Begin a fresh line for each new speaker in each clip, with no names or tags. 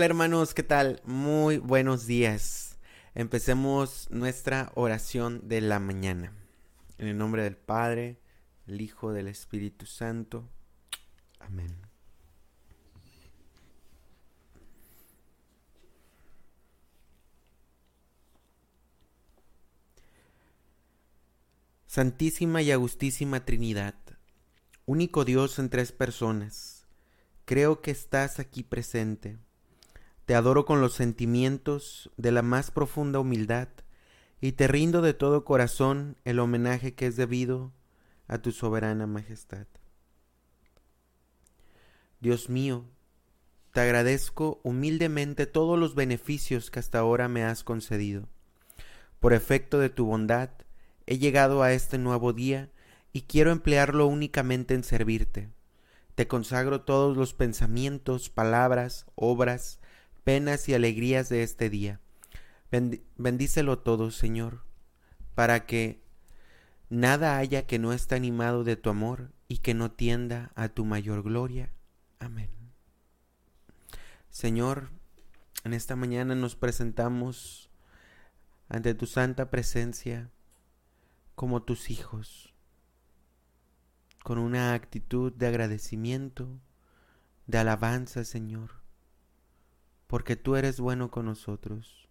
Hola hermanos, ¿qué tal? Muy buenos días. Empecemos nuestra oración de la mañana. En el nombre del Padre, el Hijo, del Espíritu Santo. Amén. Santísima y Agustísima Trinidad, único Dios en tres personas, creo que estás aquí presente te adoro con los sentimientos de la más profunda humildad y te rindo de todo corazón el homenaje que es debido a tu soberana majestad. Dios mío, te agradezco humildemente todos los beneficios que hasta ahora me has concedido. Por efecto de tu bondad, he llegado a este nuevo día y quiero emplearlo únicamente en servirte. Te consagro todos los pensamientos, palabras, obras, penas y alegrías de este día. bendícelo todo, Señor, para que nada haya que no esté animado de tu amor y que no tienda a tu mayor gloria. Amén. Señor, en esta mañana nos presentamos ante tu santa presencia como tus hijos, con una actitud de agradecimiento, de alabanza, Señor porque tú eres bueno con nosotros.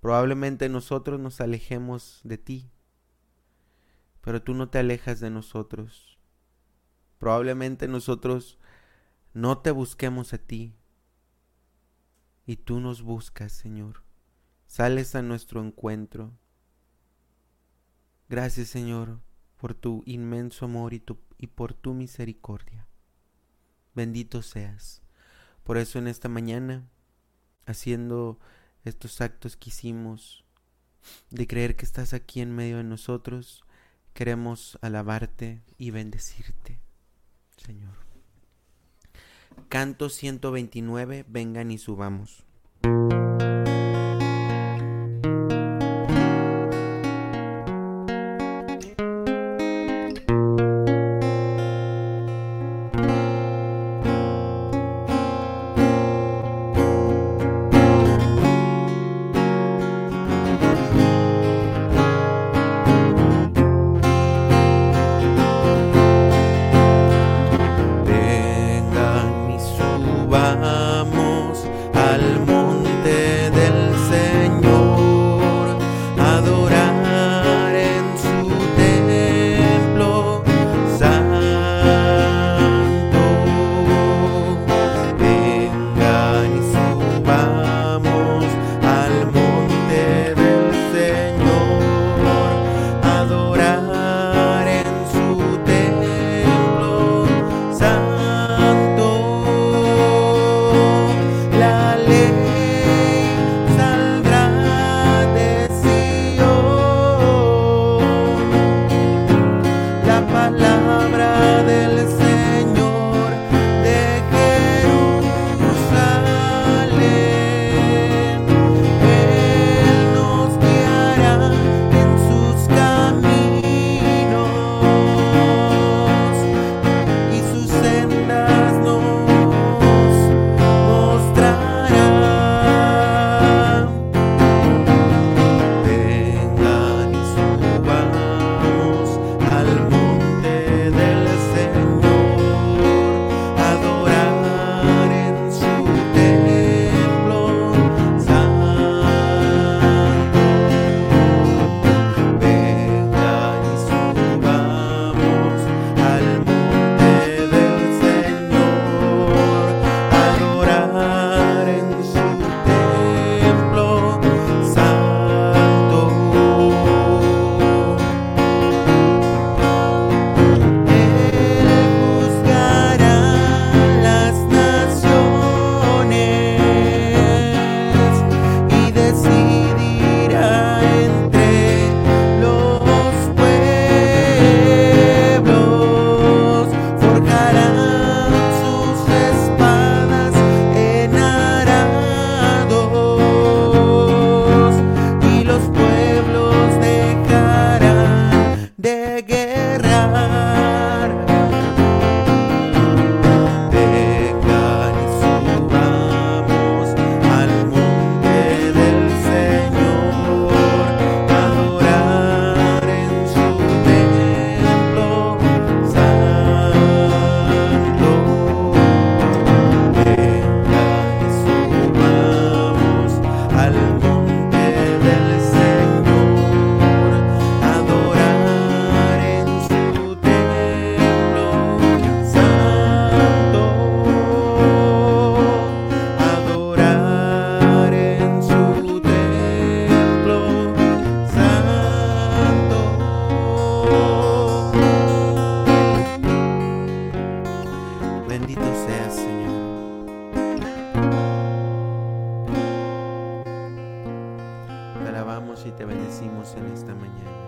Probablemente nosotros nos alejemos de ti, pero tú no te alejas de nosotros. Probablemente nosotros no te busquemos a ti, y tú nos buscas, Señor. Sales a nuestro encuentro. Gracias, Señor, por tu inmenso amor y, y por tu misericordia. Bendito seas. Por eso en esta mañana, haciendo estos actos que hicimos, de creer que estás aquí en medio de nosotros, queremos alabarte y bendecirte, Señor. Canto 129, vengan y subamos.
Bendito seas, Señor. Te alabamos y te bendecimos en esta mañana.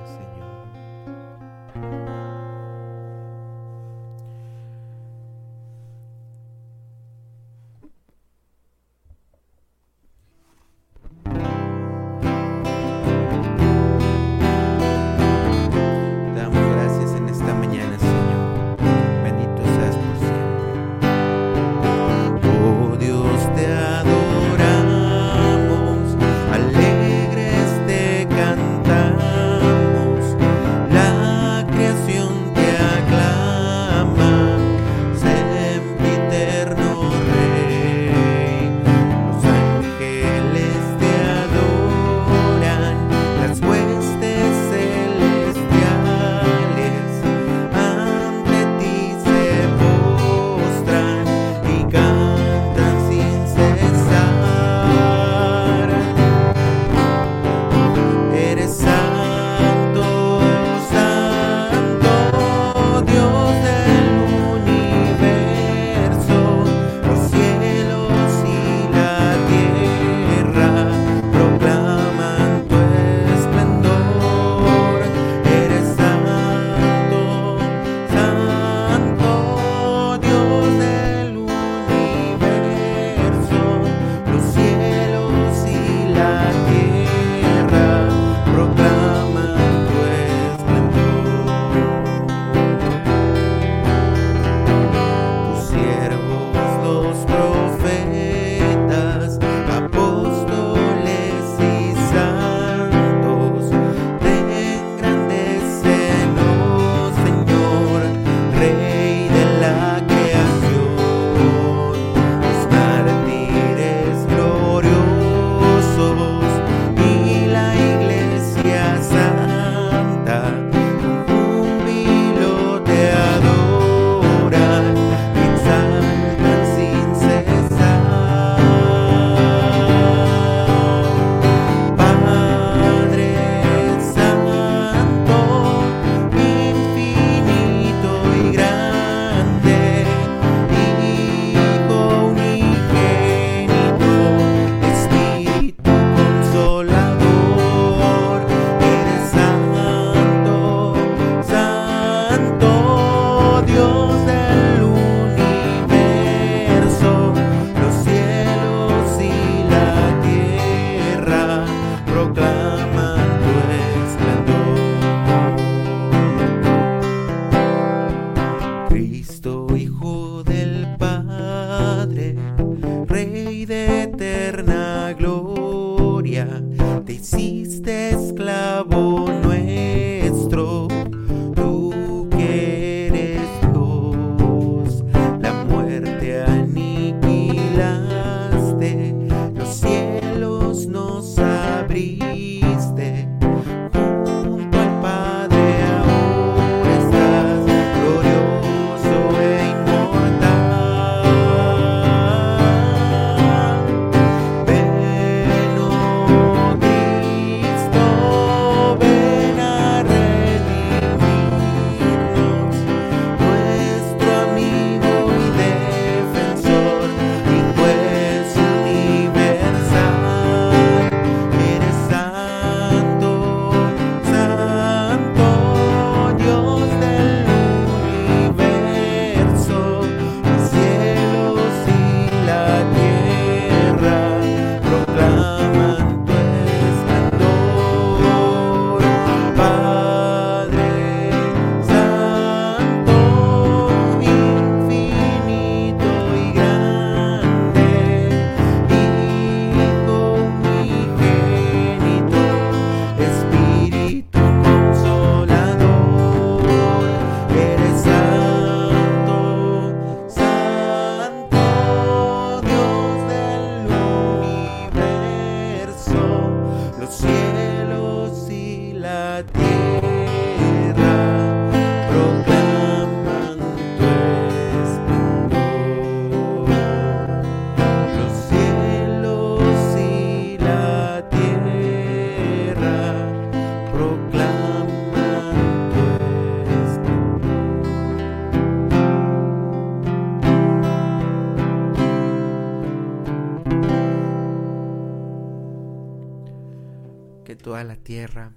Toda la tierra,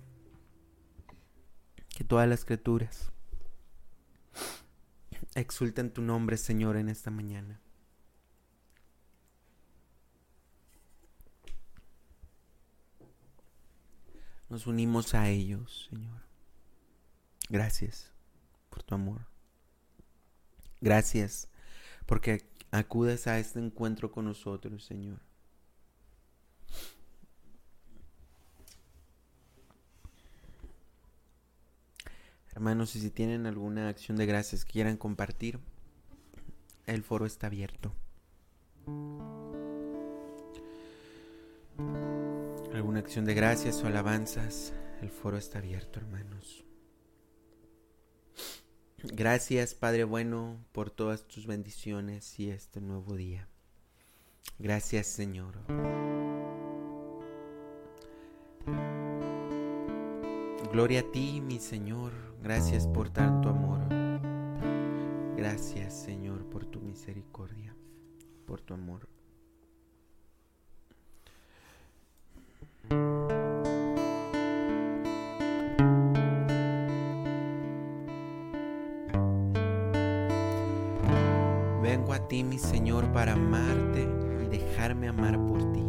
que todas las criaturas exulta en tu nombre, Señor, en esta mañana. Nos unimos a ellos, Señor. Gracias por tu amor. Gracias porque acudes a este encuentro con nosotros, Señor. Hermanos, y si tienen alguna acción de gracias que quieran compartir, el foro está abierto. Alguna acción de gracias o alabanzas, el foro está abierto, hermanos. Gracias, Padre bueno, por todas tus bendiciones y este nuevo día. Gracias, Señor. Gloria a ti, mi Señor. Gracias por tanto amor. Gracias, Señor, por tu misericordia, por tu amor. Vengo a ti, mi Señor, para amarte y dejarme amar por ti.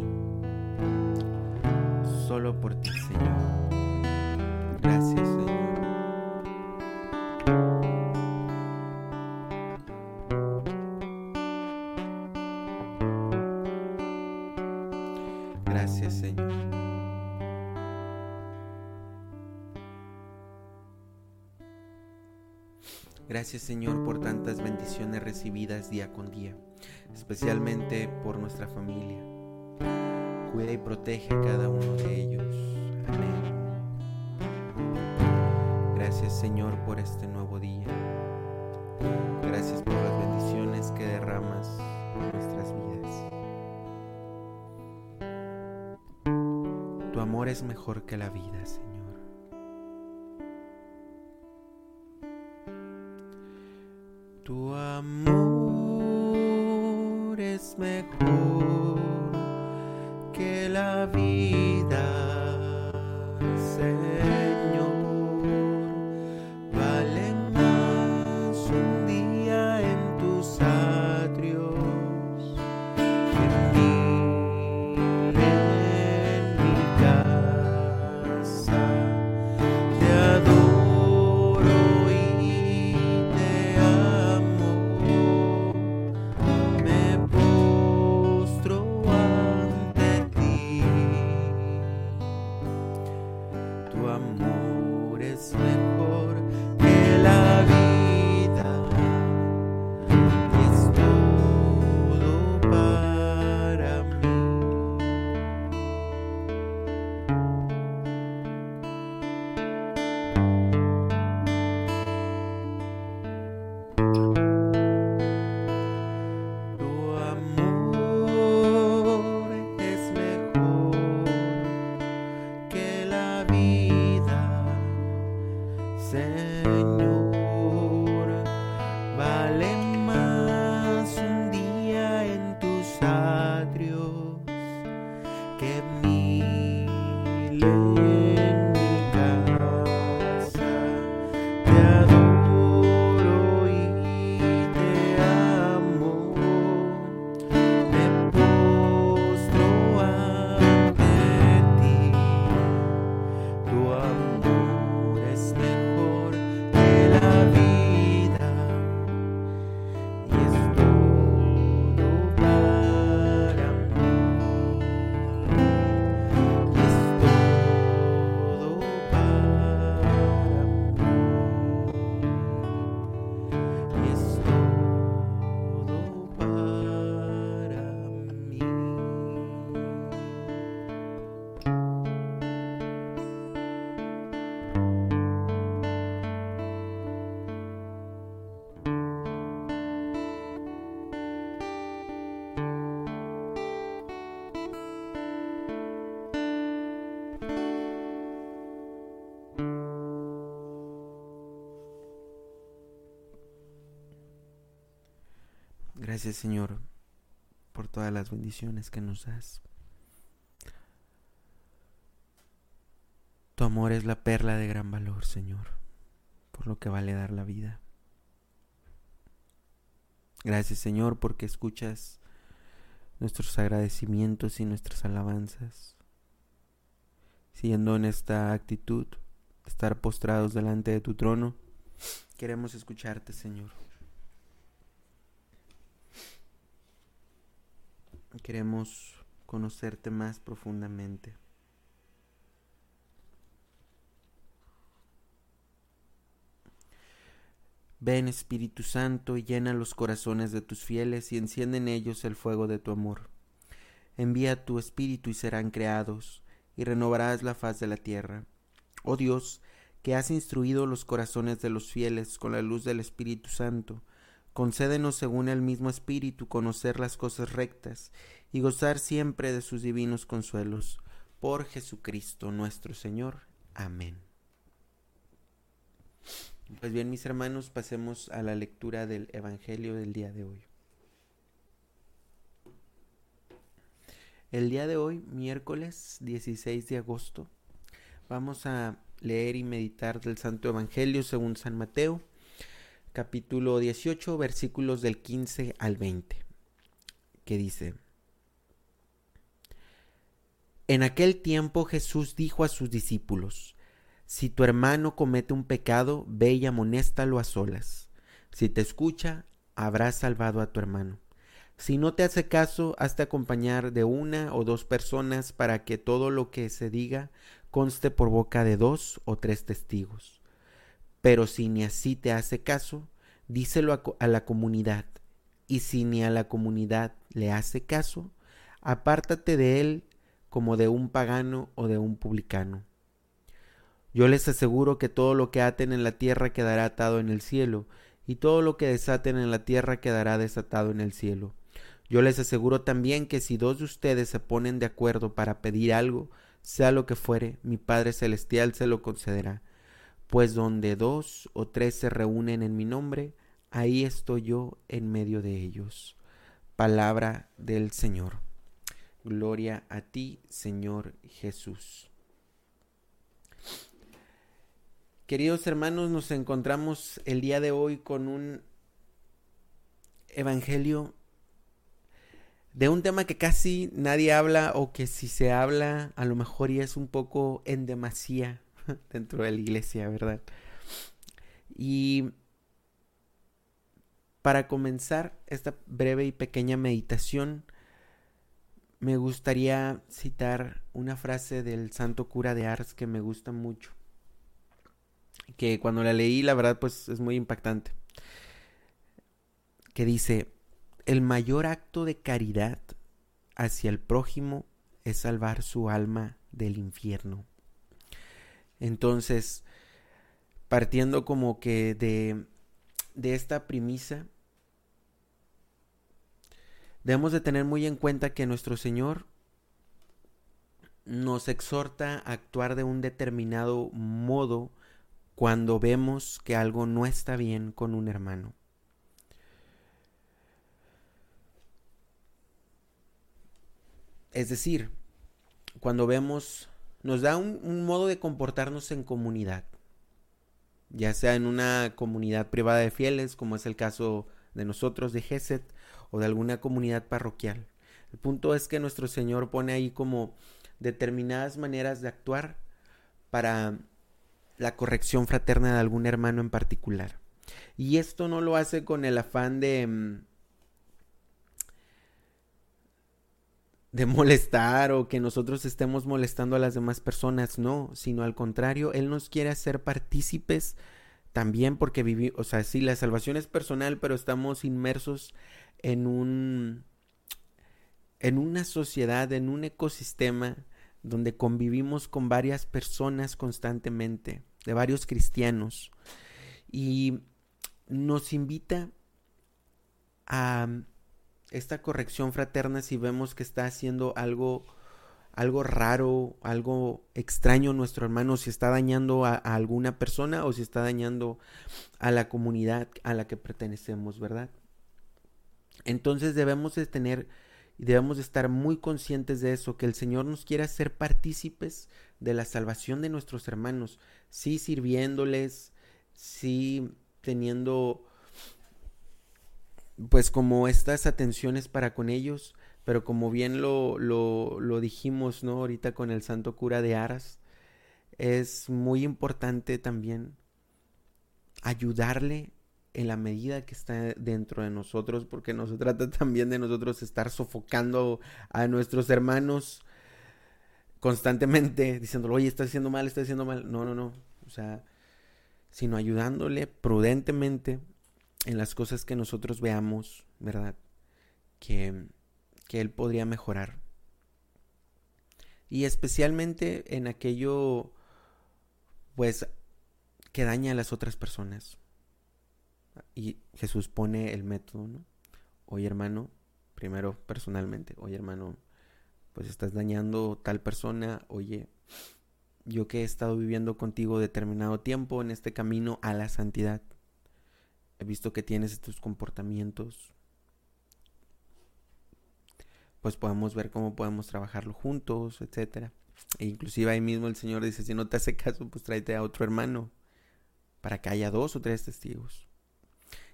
Solo por ti, Gracias Señor por tantas bendiciones recibidas día con día, especialmente por nuestra familia. Cuida y protege a cada uno de ellos. Amén. Gracias Señor por este nuevo día. Gracias por las bendiciones que derramas en nuestras vidas. Tu amor es mejor que la vida, Señor. Amor Gracias Señor por todas las bendiciones que nos das. Tu amor es la perla de gran valor, Señor, por lo que vale dar la vida. Gracias Señor porque escuchas nuestros agradecimientos y nuestras alabanzas. Siguiendo en esta actitud, estar postrados delante de tu trono, queremos escucharte Señor. Queremos conocerte más profundamente. Ven Espíritu Santo y llena los corazones de tus fieles y enciende en ellos el fuego de tu amor. Envía tu Espíritu y serán creados, y renovarás la faz de la tierra. Oh Dios, que has instruido los corazones de los fieles con la luz del Espíritu Santo, concédenos según el mismo Espíritu conocer las cosas rectas y gozar siempre de sus divinos consuelos. Por Jesucristo nuestro Señor. Amén. Pues bien, mis hermanos, pasemos a la lectura del Evangelio del día de hoy. El día de hoy, miércoles 16 de agosto, vamos a leer y meditar del Santo Evangelio según San Mateo, capítulo 18, versículos del 15 al 20, que dice, En aquel tiempo Jesús dijo a sus discípulos, si tu hermano comete un pecado, ve y amonéstalo a solas. Si te escucha, habrás salvado a tu hermano. Si no te hace caso, hazte acompañar de una o dos personas para que todo lo que se diga conste por boca de dos o tres testigos. Pero si ni así te hace caso, díselo a, la comunidad. Y si ni a la comunidad le hace caso, apártate de él como de un pagano o de un publicano yo les aseguro que todo lo que aten en la tierra quedará atado en el cielo, y todo lo que desaten en la tierra quedará desatado en el cielo. Yo les aseguro también que si dos de ustedes se ponen de acuerdo para pedir algo, sea lo que fuere, mi Padre Celestial se lo concederá. Pues donde dos o tres se reúnen en mi nombre, ahí estoy yo en medio de ellos. Palabra del Señor. Gloria a ti, Señor Jesús. Queridos hermanos, nos encontramos el día de hoy con un evangelio de un tema que casi nadie habla o que si se habla a lo mejor ya es un poco en demasía dentro de la iglesia, ¿verdad? Y para comenzar esta breve y pequeña meditación, me gustaría citar una frase del santo cura de Ars que me gusta mucho que cuando la leí, la verdad, pues es muy impactante. Que dice, el mayor acto de caridad hacia el prójimo es salvar su alma del infierno. Entonces, partiendo como que de, de esta premisa, debemos de tener muy en cuenta que nuestro Señor nos exhorta a actuar de un determinado modo cuando vemos que algo no está bien con un hermano. Es decir, cuando vemos, nos da un, modo de comportarnos en comunidad, ya sea en una comunidad privada de fieles, como es el caso de nosotros de Geset, o de alguna comunidad parroquial. El punto es que nuestro Señor pone ahí como determinadas maneras de actuar para la corrección fraterna de algún hermano en particular. Y esto no lo hace con el afán de... de molestar o que nosotros estemos molestando a las demás personas, no, sino al contrario, Él nos quiere hacer partícipes también porque vivimos, o sea, sí, la salvación es personal, pero estamos inmersos en un, en una sociedad, en un ecosistema donde convivimos con varias personas constantemente de varios cristianos y nos invita a esta corrección fraterna si vemos que está haciendo algo algo raro, algo extraño nuestro hermano, si está dañando a, alguna persona o si está dañando a la comunidad a la que pertenecemos, ¿verdad? Entonces debemos de tener y debemos de estar muy conscientes de eso, que el Señor nos quiere hacer partícipes de la salvación de nuestros hermanos, sí sirviéndoles, sí teniendo pues como estas atenciones para con ellos, pero como bien lo, lo, dijimos, ¿no? Ahorita con el santo cura de Aras, es muy importante también ayudarle en la medida que está dentro de nosotros, porque no se trata también de nosotros estar sofocando a nuestros hermanos constantemente diciéndole, oye, estás haciendo mal, estás haciendo mal. No, no, no. O sea, sino ayudándole prudentemente en las cosas que nosotros veamos, ¿verdad? Que, que él podría mejorar. Y especialmente en aquello, pues, que daña a las otras personas. Y Jesús pone el método, ¿no? Oye, hermano, primero personalmente, oye, hermano, pues estás dañando tal persona, oye, yo que he estado viviendo contigo determinado tiempo en este camino a la santidad, he visto que tienes estos comportamientos, pues podemos ver cómo podemos trabajarlo juntos, etcétera. E inclusive ahí mismo el Señor dice, si no te hace caso, pues tráete a otro hermano para que haya dos o tres testigos.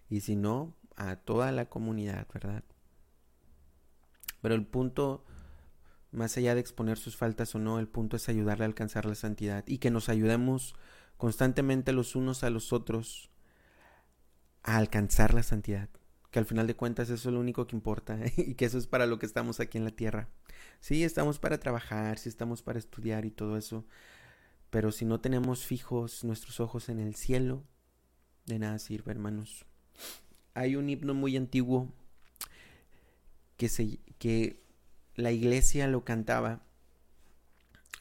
Y si no, a toda la comunidad, ¿verdad? Pero el punto más allá de exponer sus faltas o no, el punto es ayudarle a alcanzar la santidad y que nos ayudemos constantemente los unos a los otros a alcanzar la santidad. Que al final de cuentas eso es lo único que importa y que eso es para lo que estamos aquí en la tierra. Sí, estamos para trabajar, sí estamos para estudiar y todo eso, pero si no tenemos fijos nuestros ojos en el cielo, de nada sirve, hermanos. Hay un himno muy antiguo que, se, que la iglesia lo cantaba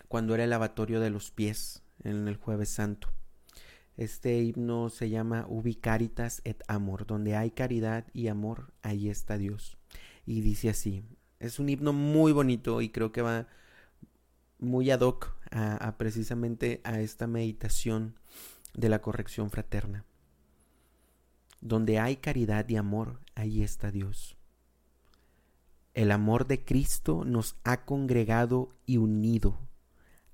cuando era el lavatorio de los pies en el jueves santo. Este himno se llama Ubi Caritas et Amor, donde hay caridad y amor, ahí está Dios. Y dice así, es un himno muy bonito y creo que va muy ad hoc a precisamente a esta meditación de la corrección fraterna. Donde hay caridad y amor, ahí está Dios. El amor de Cristo nos ha congregado y unido.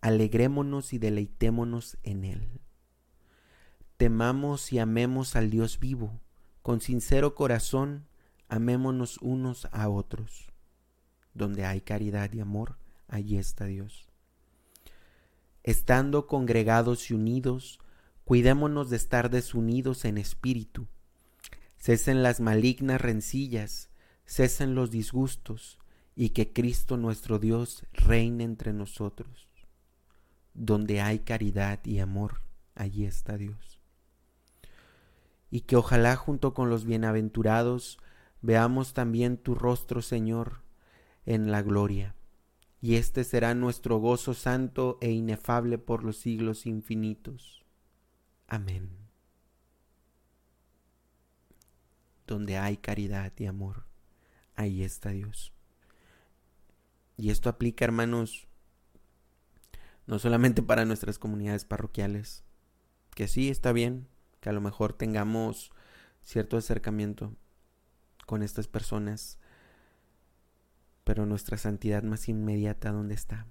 Alegrémonos y deleitémonos en Él. Temamos y amemos al Dios vivo. Con sincero corazón, amémonos unos a otros. Donde hay caridad y amor, allí está Dios. Estando congregados y unidos, cuidémonos de estar desunidos en espíritu. Cesen las malignas rencillas, cesen los disgustos y que Cristo nuestro Dios reine entre nosotros. Donde hay caridad y amor, allí está Dios. Y que ojalá junto con los bienaventurados veamos también tu rostro, Señor, en la gloria. Y este será nuestro gozo santo e inefable por los siglos infinitos. Amén. Donde hay caridad y amor ahí está Dios. Y esto aplica, hermanos, no solamente para nuestras comunidades parroquiales, que sí está bien, que a lo mejor tengamos cierto acercamiento con estas personas, pero nuestra santidad más inmediata, ¿dónde está?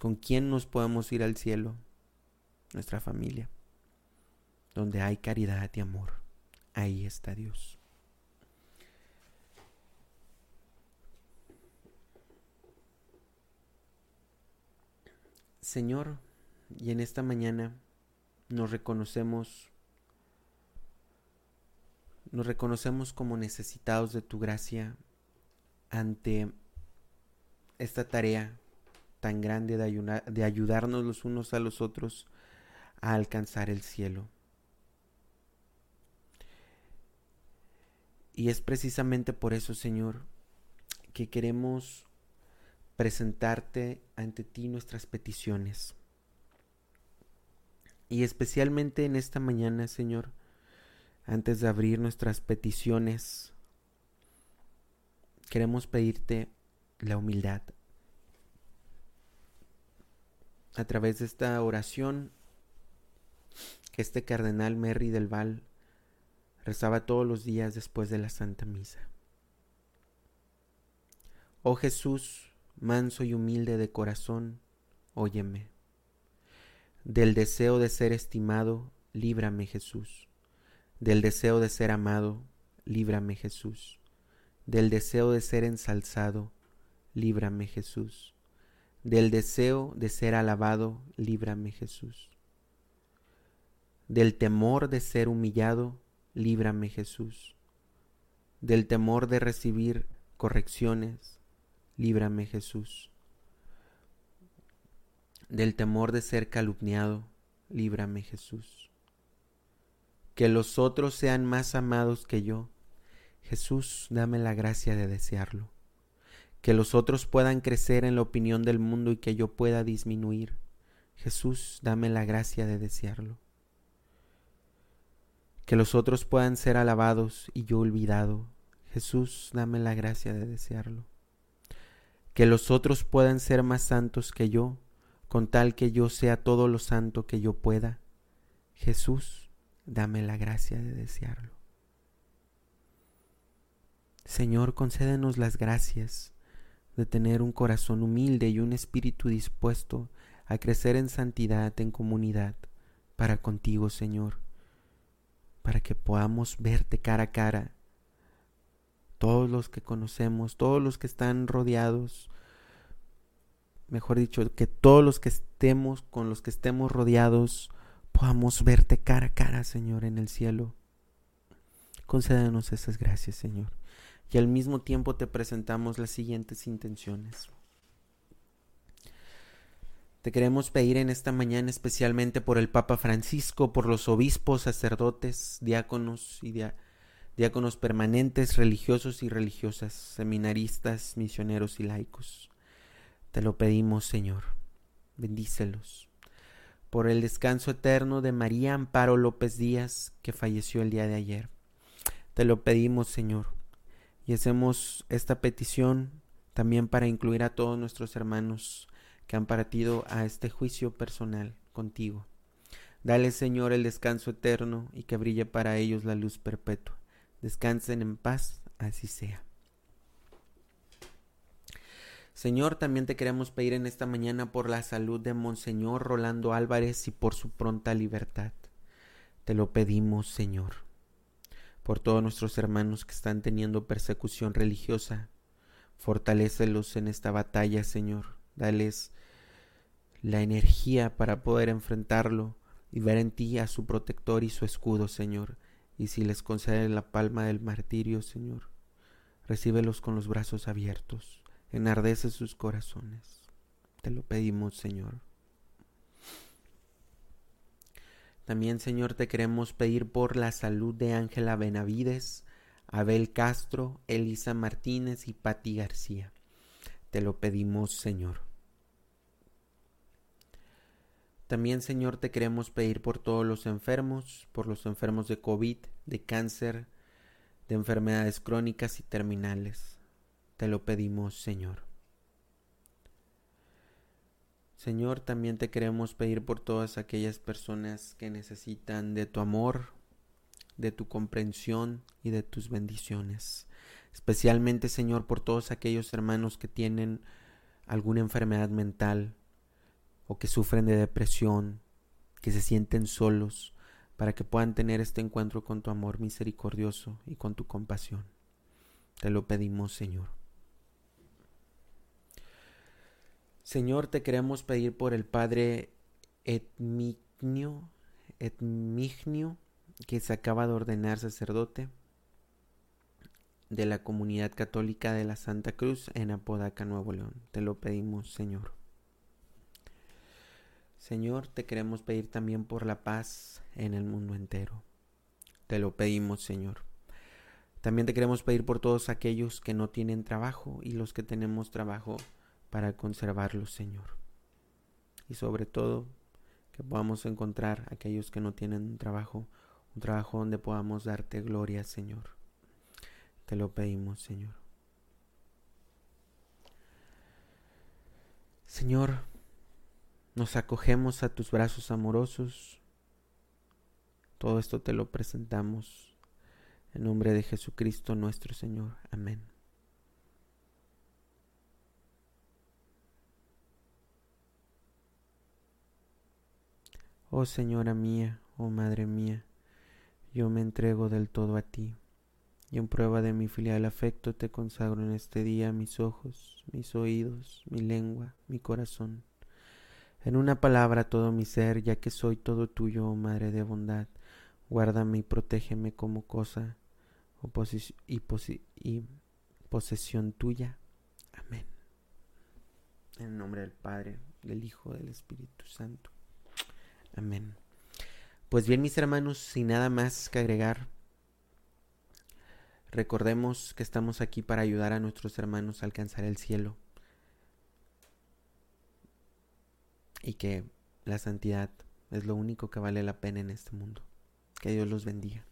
¿Con quién nos podemos ir al cielo? Nuestra familia. Donde hay caridad y amor, ahí está Dios. Señor, y en esta mañana nos reconocemos, nos reconocemos como necesitados de tu gracia ante esta tarea tan grande de, de ayudarnos los unos a los otros a alcanzar el cielo. Y es precisamente por eso, Señor, que queremos presentarte ante ti nuestras peticiones. Y especialmente en esta mañana, Señor, antes de abrir nuestras peticiones, queremos pedirte la humildad. A través de esta oración que este cardenal Merry del Val rezaba todos los días después de la Santa Misa. Oh Jesús, manso y humilde de corazón, óyeme. Del deseo de ser estimado, líbrame Jesús. Del deseo de ser amado, líbrame Jesús. Del deseo de ser ensalzado, líbrame Jesús. Del deseo de ser alabado, líbrame Jesús. Del temor de ser humillado, líbrame Jesús. Del temor de recibir correcciones, líbrame Jesús. Del temor de ser calumniado, líbrame Jesús. Que los otros sean más amados que yo, Jesús, dame la gracia de desearlo. Que los otros puedan crecer en la opinión del mundo y que yo pueda disminuir. Jesús, dame la gracia de desearlo. Que los otros puedan ser alabados y yo olvidado. Jesús, dame la gracia de desearlo. Que los otros puedan ser más santos que yo, con tal que yo sea todo lo santo que yo pueda. Jesús, dame la gracia de desearlo. Señor, concédenos las gracias de tener un corazón humilde y un espíritu dispuesto a crecer en santidad, en comunidad, para contigo, Señor, para que podamos verte cara a cara, todos los que conocemos, todos los que están rodeados, mejor dicho, que todos los que estemos, con los que estemos rodeados, podamos verte cara a cara, Señor, en el cielo. Concédenos esas gracias, Señor y al mismo tiempo te presentamos las siguientes intenciones. Te queremos pedir en esta mañana especialmente por el Papa Francisco, por los obispos, sacerdotes, diáconos y diáconos permanentes, religiosos y religiosas, seminaristas, misioneros y laicos. Te lo pedimos, Señor. Bendícelos. Por el descanso eterno de María Amparo López Díaz, que falleció el día de ayer. Te lo pedimos, Señor y hacemos esta petición también para incluir a todos nuestros hermanos que han partido a este juicio personal contigo. Dale, Señor, el descanso eterno y que brille para ellos la luz perpetua. Descansen en paz, así sea. Señor, también te queremos pedir en esta mañana por la salud de Monseñor Rolando Álvarez y por su pronta libertad. Te lo pedimos, Señor por todos nuestros hermanos que están teniendo persecución religiosa. Fortalécelos en esta batalla, Señor. Dales la energía para poder enfrentarlo y ver en ti a su protector y su escudo, Señor. Y si les concede la palma del martirio, Señor, recíbelos con los brazos abiertos, enardece sus corazones. Te lo pedimos, Señor. También, Señor, te queremos pedir por la salud de Ángela Benavides, Abel Castro, Elisa Martínez y Patti García. Te lo pedimos, Señor. También, Señor, te queremos pedir por todos los enfermos, por los enfermos de COVID, de cáncer, de enfermedades crónicas y terminales. Te lo pedimos, Señor. Señor, también te queremos pedir por todas aquellas personas que necesitan de tu amor, de tu comprensión y de tus bendiciones. Especialmente, Señor, por todos aquellos hermanos que tienen alguna enfermedad mental o que sufren de depresión, que se sienten solos, para que puedan tener este encuentro con tu amor misericordioso y con tu compasión. Te lo pedimos, Señor. Señor, te queremos pedir por el Padre Etmignio, Etmignio, que se acaba de ordenar sacerdote de la comunidad católica de la Santa Cruz en Apodaca, Nuevo León. Te lo pedimos, Señor. Señor, te queremos pedir también por la paz en el mundo entero. Te lo pedimos, Señor. También te queremos pedir por todos aquellos que no tienen trabajo y los que tenemos trabajo para conservarlos, Señor. Y sobre todo, que podamos encontrar aquellos que no tienen un trabajo, un trabajo donde podamos darte gloria, Señor. Te lo pedimos, Señor. Señor, nos acogemos a tus brazos amorosos. Todo esto te lo presentamos en nombre de Jesucristo nuestro Señor. Amén. Oh Señora mía, oh Madre mía, yo me entrego del todo a ti, y en prueba de mi filial afecto te consagro en este día mis ojos, mis oídos, mi lengua, mi corazón. En una palabra todo mi ser, ya que soy todo tuyo, oh Madre de bondad, guárdame y protégeme como cosa y, posesión tuya. Amén. En el nombre del Padre, del Hijo, del Espíritu Santo. Amén. Pues bien, mis hermanos, sin nada más que agregar, recordemos que estamos aquí para ayudar a nuestros hermanos a alcanzar el cielo y que la santidad es lo único que vale la pena en este mundo. Que Dios los bendiga.